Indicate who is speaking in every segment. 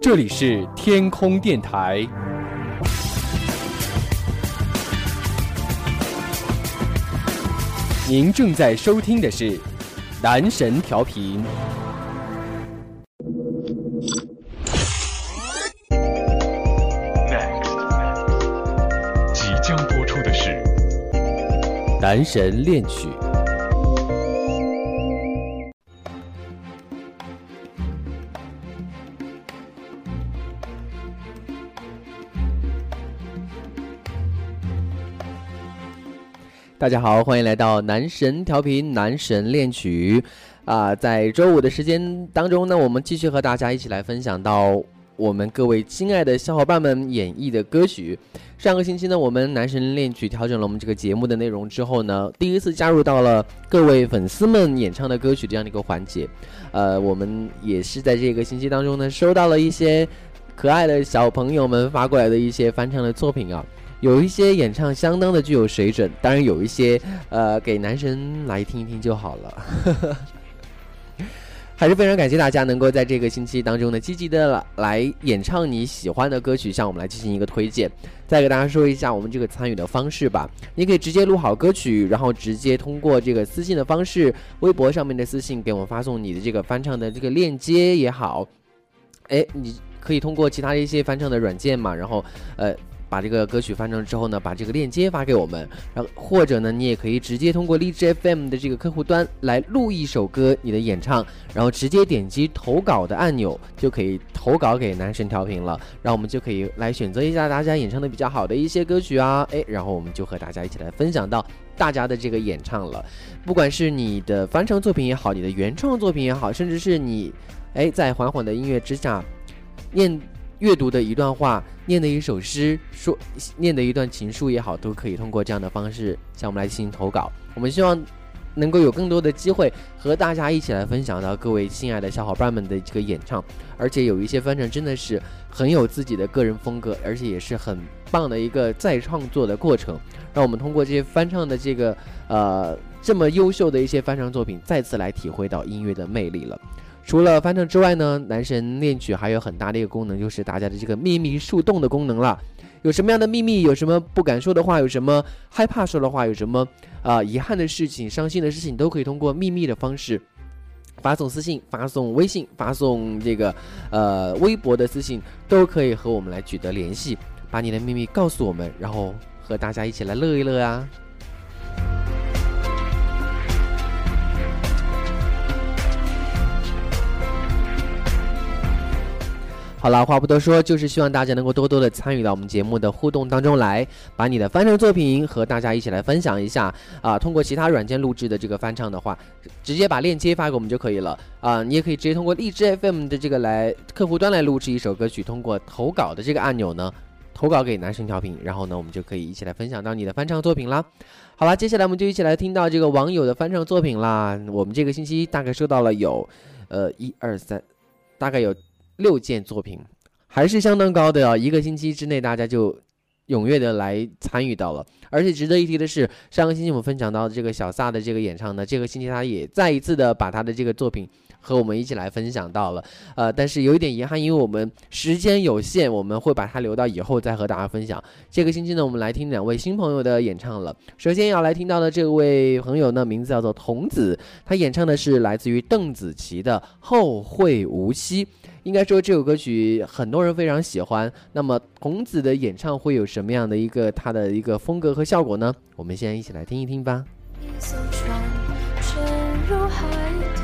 Speaker 1: 这里是天空电台，您正在收听的是男神调频。
Speaker 2: 即将播出的是
Speaker 1: 男神恋曲。大家好，欢迎来到男神调频男神恋曲啊！在周五的时间当中呢，我们继续和大家一起来分享到我们各位亲爱的小伙伴们演绎的歌曲。上个星期呢，我们男神恋曲调整了我们这个节目的内容之后呢，第一次加入到了各位粉丝们演唱的歌曲这样的一个环节。呃，我们也是在这个星期当中呢，收到了一些可爱的小朋友们发过来的一些翻唱的作品啊。有一些演唱相当的具有水准，当然有一些，呃，给男神来听一听就好了。还是非常感谢大家能够在这个星期当中呢，积极的来演唱你喜欢的歌曲，向我们来进行一个推荐。再给大家说一下我们这个参与的方式吧，你可以直接录好歌曲，然后直接通过这个私信的方式，微博上面的私信给我们发送你的这个翻唱的这个链接也好，哎，你可以通过其他一些翻唱的软件嘛，然后，呃。把这个歌曲翻唱之后呢，把这个链接发给我们，然后或者呢，你也可以直接通过荔枝 FM 的这个客户端来录一首歌你的演唱，然后直接点击投稿的按钮就可以投稿给男神调频了，然后我们就可以来选择一下大家演唱的比较好的一些歌曲啊，哎，然后我们就和大家一起来分享到大家的这个演唱了，不管是你的翻唱作品也好，你的原创作品也好，甚至是你，哎，在缓缓的音乐之下念。阅读的一段话，念的一首诗，说念的一段情书也好，都可以通过这样的方式向我们来进行投稿。我们希望能够有更多的机会和大家一起来分享到各位亲爱的小伙伴们的这个演唱，而且有一些翻唱真的是很有自己的个人风格，而且也是很棒的一个再创作的过程。让我们通过这些翻唱的这个呃这么优秀的一些翻唱作品，再次来体会到音乐的魅力了。除了翻唱之外呢，男神恋曲还有很大的一个功能，就是大家的这个秘密树洞的功能了。有什么样的秘密，有什么不敢说的话，有什么害怕说的话，有什么啊遗憾的事情、伤心的事情，都可以通过秘密的方式发送私信、发送微信、发送这个呃微博的私信，都可以和我们来取得联系，把你的秘密告诉我们，然后和大家一起来乐一乐啊。好了，话不多说，就是希望大家能够多多的参与到我们节目的互动当中来，把你的翻唱作品和大家一起来分享一下啊。通过其他软件录制的这个翻唱的话，直接把链接发给我们就可以了啊。你也可以直接通过荔枝 FM 的这个来客户端来录制一首歌曲，通过投稿的这个按钮呢，投稿给男生调频，然后呢，我们就可以一起来分享到你的翻唱作品啦。好了，接下来我们就一起来听到这个网友的翻唱作品啦。我们这个星期大概收到了有，呃，一二三，大概有。六件作品还是相当高的啊！一个星期之内，大家就踊跃的来参与到了。而且值得一提的是，上个星期我们分享到的这个小撒的这个演唱呢，这个星期他也再一次的把他的这个作品。和我们一起来分享到了，呃，但是有一点遗憾，因为我们时间有限，我们会把它留到以后再和大家分享。这个星期呢，我们来听两位新朋友的演唱了。首先要来听到的这位朋友呢，名字叫做童子，他演唱的是来自于邓紫棋的《后会无期》。应该说这首歌曲很多人非常喜欢。那么童子的演唱会有什么样的一个他的一个风格和效果呢？我们先一起来听一听吧。一艘船沉入海。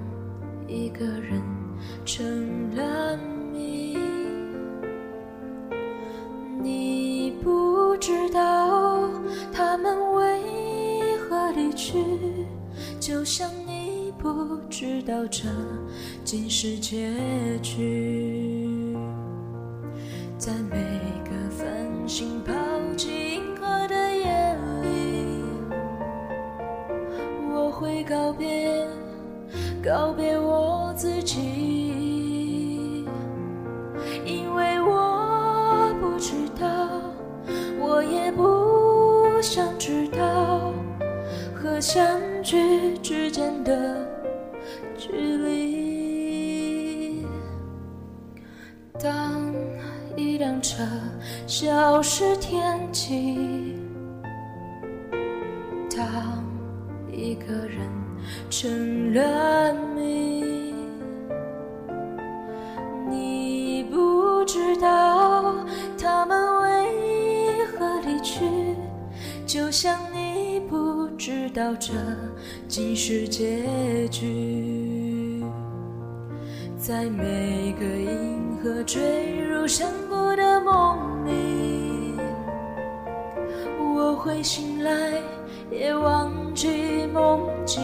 Speaker 1: 个人。成了谜，你不知道他们为何离去，就像你
Speaker 2: 不知道这竟是结局。在每个繁星抛弃银河的夜里，我会告别，告别我自己，因为我不知道，我也不想知道，和相聚之间的距离。当一辆车消失天际，当一个人成了就像你不知道这竟是结局。在每个银河坠入山谷的梦里，我会醒来，也忘记梦境，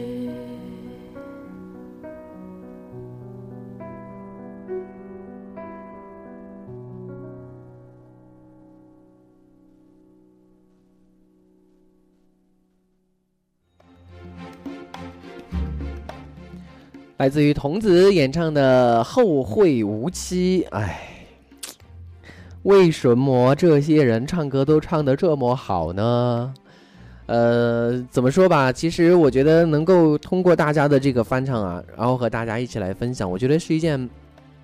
Speaker 1: 来自于童子演唱的《后会无期》。哎，为什么这些人唱歌都唱得这么好呢？呃，怎么说吧？其实我觉得能够通过大家的这个翻唱啊，然后和大家一起来分享，我觉得是一件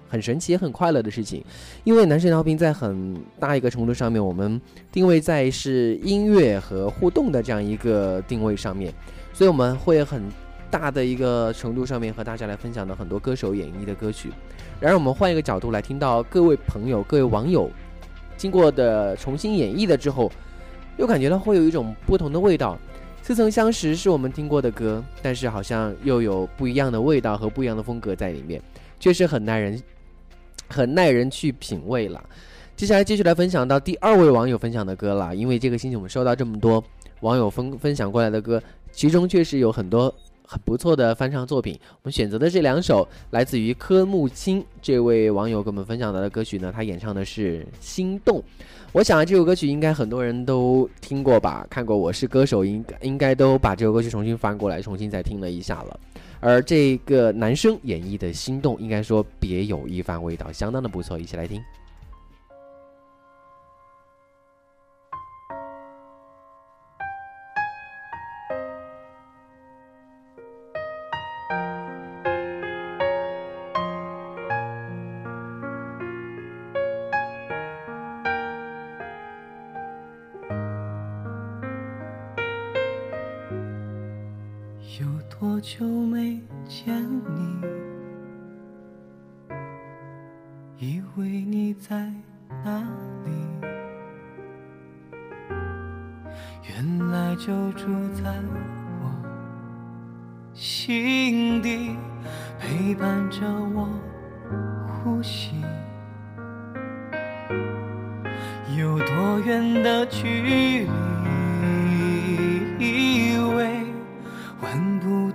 Speaker 1: 很神奇也很快乐的事情。因为男神调频在很大一个程度上面，我们定位在是音乐和互动的这样一个定位上面，所以我们会很。大的一个程度上面和大家来分享的很多歌手演绎的歌曲，然而我们换一个角度来听到各位朋友、各位网友经过的重新演绎的之后，又感觉到会有一种不同的味道。似曾相识是我们听过的歌，但是好像又有不一样的味道和不一样的风格在里面，确实很耐人，很耐人去品味了。接下来继续来分享到第二位网友分享的歌了，因为这个星期我们收到这么多网友分分享过来的歌，其中确实有很多。很不错的翻唱作品，我们选择的这两首来自于柯木青这位网友给我们分享到的歌曲呢，他演唱的是《心动》。我想啊，这首歌曲应该很多人都听过吧，看过《我是歌手》，应应该都把这首歌曲重新翻过来，重新再听了一下了。而这个男生演绎的《心动》，应该说别有一番味道，相当的不错，一起来听。
Speaker 3: 好久没见你？以为你在哪里？原来就住在我心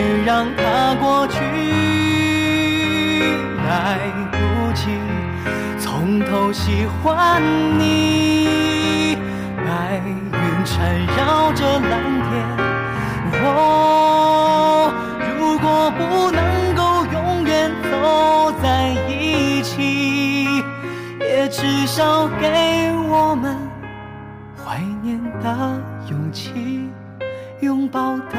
Speaker 3: 过去让它过去，来不及从头喜欢你。白云缠绕着蓝天，哦，如果不能够永远走在一起，也至少给我们怀念的勇气。拥抱的，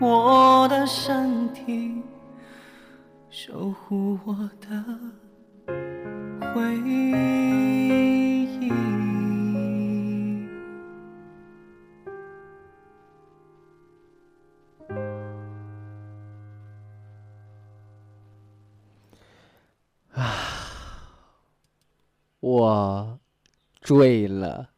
Speaker 3: 我的身体，守护我的回忆。
Speaker 1: 啊我醉了。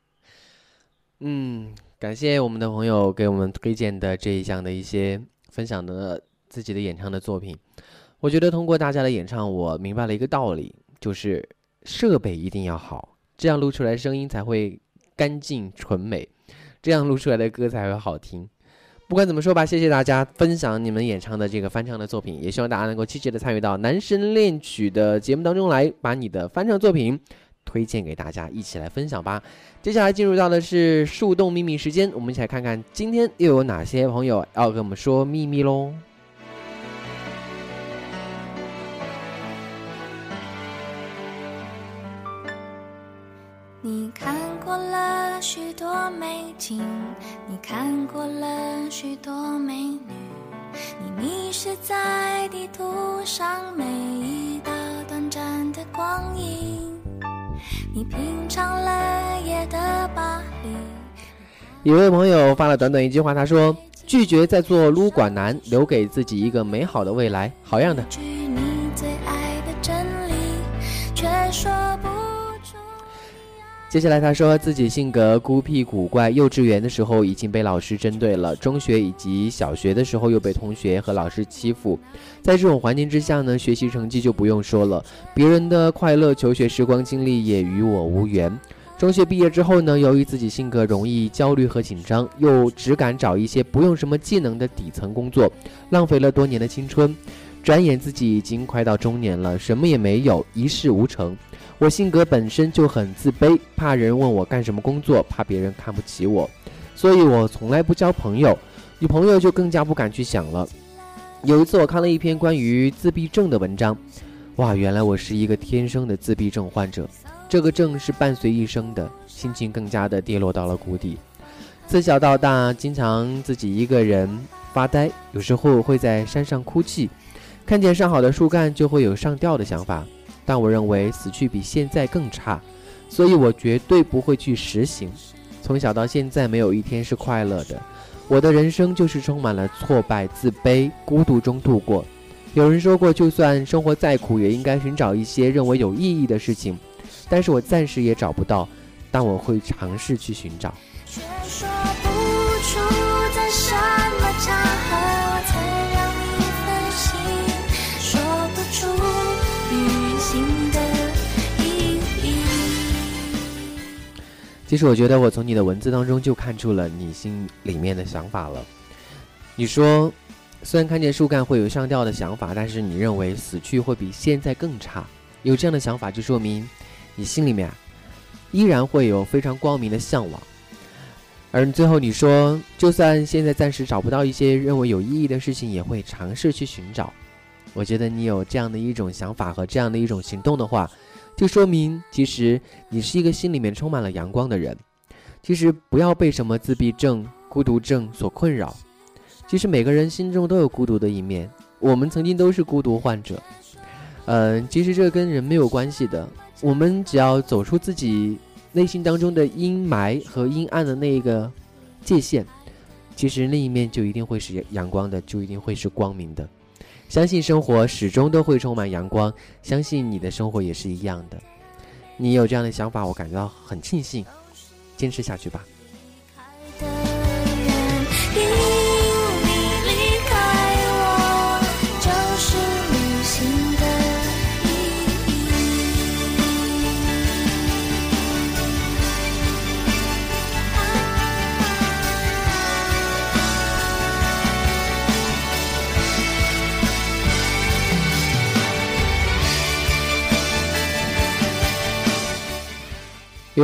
Speaker 1: 嗯，感谢我们的朋友给我们推荐的这一项的一些分享的自己的演唱的作品。我觉得通过大家的演唱，我明白了一个道理，就是设备一定要好，这样录出来声音才会干净纯美，这样录出来的歌才会好听。不管怎么说吧，谢谢大家分享你们演唱的这个翻唱的作品，也希望大家能够积极的参与到男神恋曲的节目当中来，把你的翻唱作品推荐给大家，一起来分享吧。接下来进入到的是树洞秘密时间，我们一起来看看今天又有哪些朋友要跟我们说秘密喽。
Speaker 2: 你看过了许多美景，你看过了许多美女，你迷失在地图上每一道短暂的光阴，你品尝了夜的巴黎。
Speaker 1: 有位朋友发了短短一句话，他说：“拒绝再做撸管男，留给自己一个美好的未来。”好样的！接下来他说自己性格孤僻古怪，幼稚园的时候已经被老师针对了，中学以及小学的时候又被同学和老师欺负，在这种环境之下呢，学习成绩就不用说了，别人的快乐求学时光经历也与我无缘。中学毕业之后呢，由于自己性格容易焦虑和紧张，又只敢找一些不用什么技能的底层工作，浪费了多年的青春。转眼自己已经快到中年了，什么也没有，一事无成。我性格本身就很自卑，怕人问我干什么工作，怕别人看不起我，所以我从来不交朋友，女朋友就更加不敢去想了。有一次我看了一篇关于自闭症的文章，哇，原来我是一个天生的自闭症患者。这个症是伴随一生的，心情更加的跌落到了谷底。自小到大，经常自己一个人发呆，有时候会在山上哭泣，看见上好的树干就会有上吊的想法。但我认为死去比现在更差，所以我绝对不会去实行。从小到现在，没有一天是快乐的。我的人生就是充满了挫败、自卑、孤独中度过。有人说过，就算生活再苦，也应该寻找一些认为有意义的事情。但是我暂时也找不到，但我会尝试去寻找。
Speaker 4: 的意义。
Speaker 1: 其实我觉得，我从你的文字当中就看出了你心里面的想法了。你说，虽然看见树干会有上吊的想法，但是你认为死去会比现在更差。有这样的想法，就说明你心里面，依然会有非常光明的向往。而最后你说，就算现在暂时找不到一些认为有意义的事情，也会尝试去寻找。我觉得你有这样的一种想法和这样的一种行动的话，就说明其实你是一个心里面充满了阳光的人。其实不要被什么自闭症、孤独症所困扰。其实每个人心中都有孤独的一面，我们曾经都是孤独患者。嗯，其实这跟人没有关系的。我们只要走出自己内心当中的阴霾和阴暗的那一个界限，其实那一面就一定会是阳光的，就一定会是光明的。相信生活始终都会充满阳光，相信你的生活也是一样的。你有这样的想法，我感觉到很庆幸。坚持下去吧。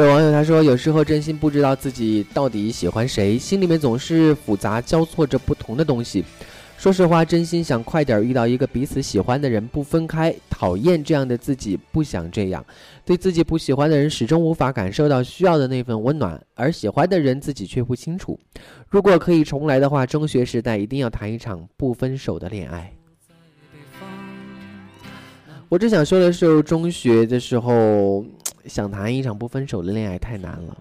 Speaker 1: 有网友他说，有时候真心不知道自己到底喜欢谁，心里面总是复杂交错着不同的东西。说实话，真心想快点遇到一个彼此喜欢的人，不分开。讨厌这样的自己，不想这样。对自己不喜欢的人，始终无法感受到需要的那份温暖，而喜欢的人自己却不清楚。如果可以重来的话，中学时代一定要谈一场不分手的恋爱。我只想说的是，中学的时候想谈一场不分手的恋爱太难了。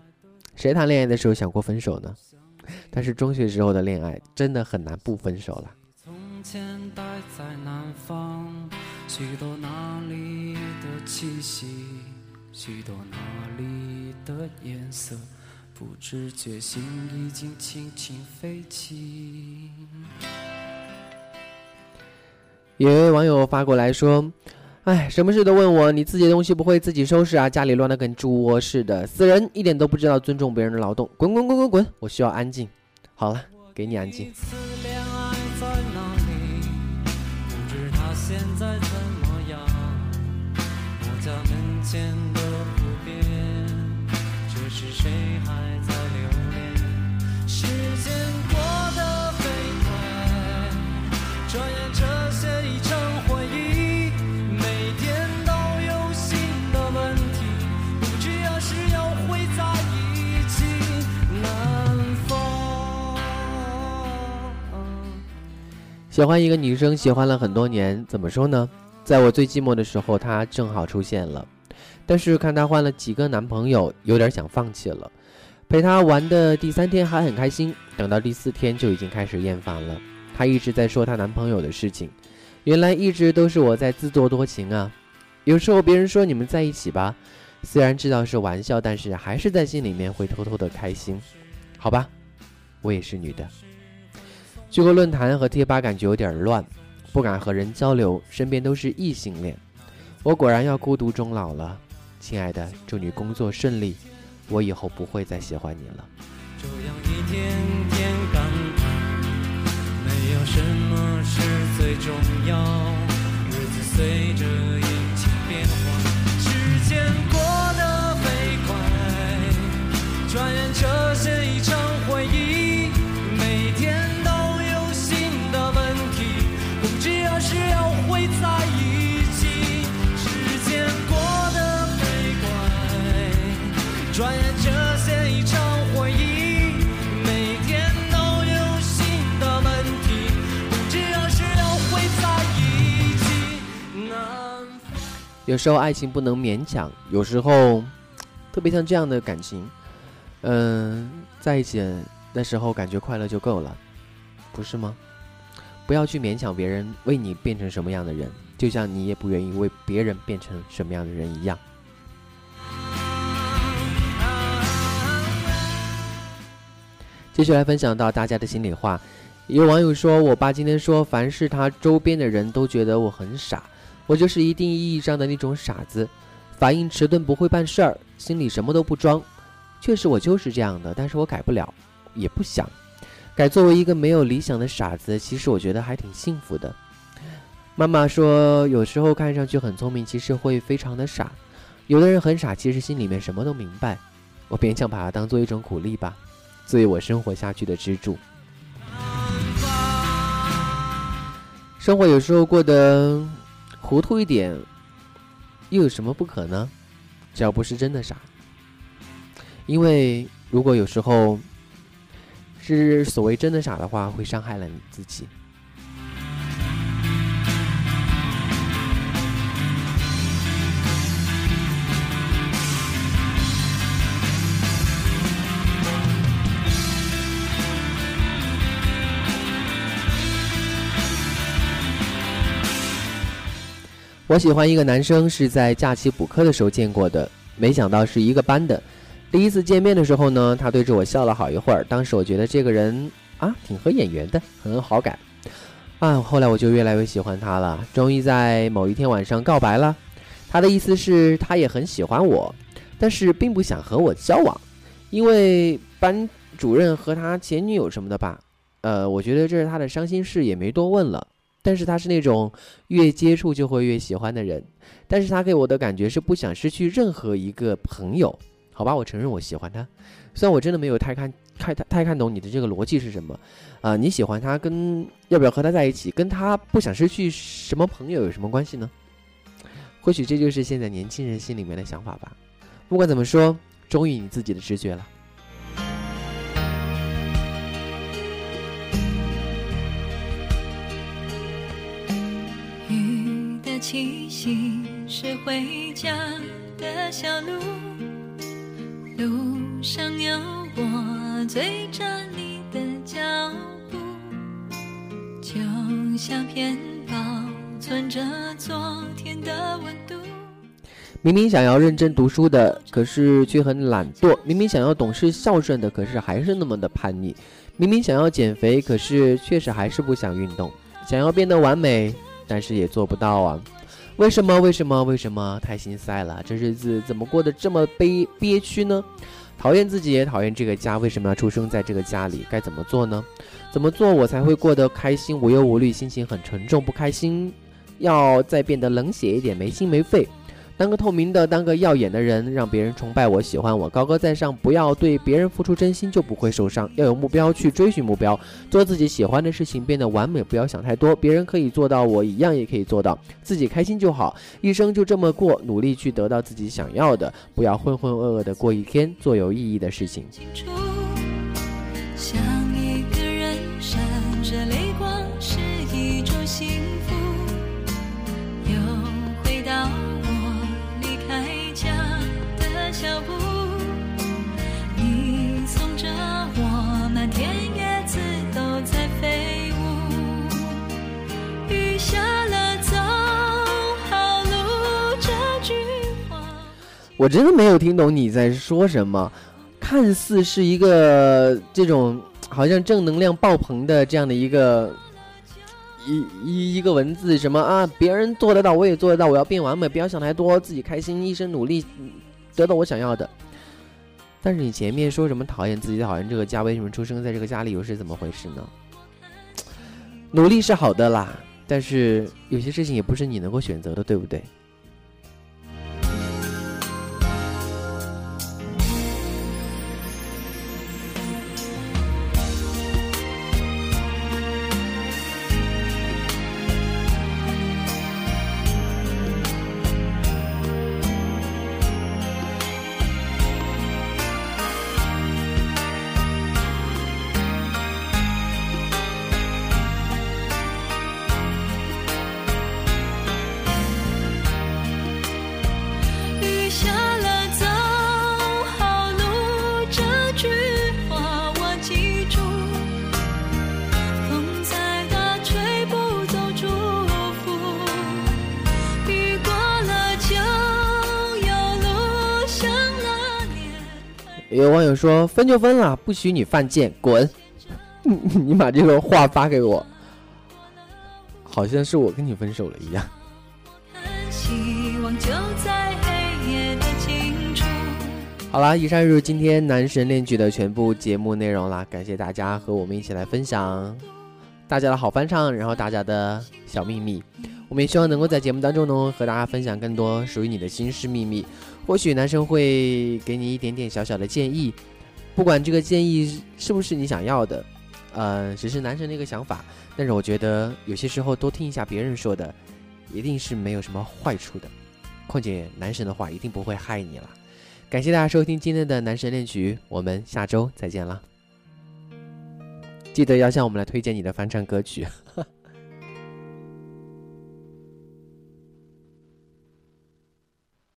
Speaker 1: 谁谈恋爱的时候想过分手呢？但是中学时候的恋爱真的很难不分手了。
Speaker 5: 从前待在南方，许多那里的气息，许多那里的颜色，不知觉心已经轻轻飞起。
Speaker 1: 有一位网友发过来说：“哎，什么事都问我，你自己的东西不会自己收拾啊？家里乱得跟猪窝似的，死人一点都不知道尊重别人的劳动，滚滚滚滚滚！我需要安静。好了，给你安静。
Speaker 5: 家门前的湖边，这时谁还
Speaker 1: 喜欢一个女生，喜欢了很多年，怎么说呢？在我最寂寞的时候，她正好出现了。但是看她换了几个男朋友，有点想放弃了。陪她玩的第三天还很开心，等到第四天就已经开始厌烦了。她一直在说她男朋友的事情，原来一直都是我在自作多情啊。有时候别人说你们在一起吧，虽然知道是玩笑，但是还是在心里面会偷偷的开心。好吧，我也是女的。去过论坛和贴吧，感觉有点乱，不敢和人交流，身边都是异性恋。我果然要孤独终老了，亲爱的，祝你工作顺利。我以后不会再喜欢你了。
Speaker 5: 这样一天天感叹，没有什么是最重要，日子随着阴晴变化，时间过得飞快，转眼这些已成回忆，有时
Speaker 1: 候爱情不能勉强，有时候，特别像这样的感情，嗯、在一起的时候感觉快乐就够了，不是吗？不要去勉强别人为你变成什么样的人，就像你也不愿意为别人变成什么样的人一样。继续来分享到大家的心里话，有网友说：“我爸今天说，凡是他周边的人都觉得我很傻，我就是一定意义上的那种傻子，反应迟钝，不会办事儿，心里什么都不装。确实，我就是这样的，但是我改不了，也不想改。作为一个没有理想的傻子，其实我觉得还挺幸福的。”妈妈说：“有时候看上去很聪明，其实会非常的傻。有的人很傻，其实心里面什么都明白。我勉强把它当做一种鼓励吧。”作为我生活下去的支柱。生活有时候过得糊涂一点，又有什么不可呢？只要不是真的傻。因为如果有时候是所谓真的傻的话，会伤害了你自己。我喜欢一个男生，是在假期补课的时候见过的，没想到是一个班的。第一次见面的时候呢，他对着我笑了好一会儿。当时我觉得这个人啊，挺合眼缘的，很有好感。啊，后来我就越来越喜欢他了。终于在某一天晚上告白了。他的意思是，他也很喜欢我，但是并不想和我交往，因为班主任和他前女友什么的吧。呃，我觉得这是他的伤心事，也没多问了。但是他是那种越接触就会越喜欢的人，但是他给我的感觉是不想失去任何一个朋友，好吧，我承认我喜欢他，虽然我真的没有太看太太太看懂你的这个逻辑是什么，啊、你喜欢他跟要不要和他在一起，跟他不想失去什么朋友有什么关系呢？或许这就是现在年轻人心里面的想法吧。不管怎么说，忠于你自己的直觉了。
Speaker 2: 回家的小路，路上有我追着你的脚步，就像片保存着昨天的温度。
Speaker 1: 明明想要认真读书的，可是却很懒惰；明明想要懂事孝顺的，可是还是那么的叛逆；明明想要减肥，可是确实还是不想运动；想要变得完美，但是也做不到啊！为什么？为什么？为什么？太心塞了！这日子怎么过得这么悲憋屈呢？讨厌自己，也讨厌这个家。为什么要出生在这个家里？该怎么做呢？怎么做我才会过得开心、无忧无虑？心情很沉重，不开心，要再变得冷血一点，没心没肺。当个透明的，当个耀眼的人，让别人崇拜我、喜欢我，高高在上。不要对别人付出真心，就不会受伤。要有目标去追寻目标，做自己喜欢的事情，变得完美。不要想太多，别人可以做到，我一样也可以做到。自己开心就好，一生就这么过，努力去得到自己想要的，不要浑浑噩噩的过一天，做有意义的事情。
Speaker 2: 我
Speaker 1: 真的没有听懂你在说什么，看似是一个这种好像正能量爆棚的这样的一个一一一个文字，什么啊，别人做得到，我也做得到，我要变完美，不要想太多，自己开心，一生努力，得到我想要的。但是你前面说什么讨厌自己，讨厌这个家，为什么出生在这个家里，又是怎么回事呢？努力是好的啦，但是有些事情也不是你能够选择的，对不对？友说分就分了，不许你犯贱，滚！你 你把这个话发给我，好像是我跟你分手了一样。
Speaker 2: 希望就在黑夜的。
Speaker 1: 好啦，以上就是今天男神恋曲的全部节目内容啦，感谢大家和我们一起来分享大家的好翻唱，然后大家的小秘密。我们也希望能够在节目当中呢，和大家分享更多属于你的心事秘密。或许男生会给你一点点小小的建议，不管这个建议是不是你想要的，呃，只是男生的一个想法。但是我觉得有些时候多听一下别人说的，一定是没有什么坏处的。况且男神的话一定不会害你了。感谢大家收听今天的男神恋曲，我们下周再见了。记得要向我们来推荐你的翻唱歌曲。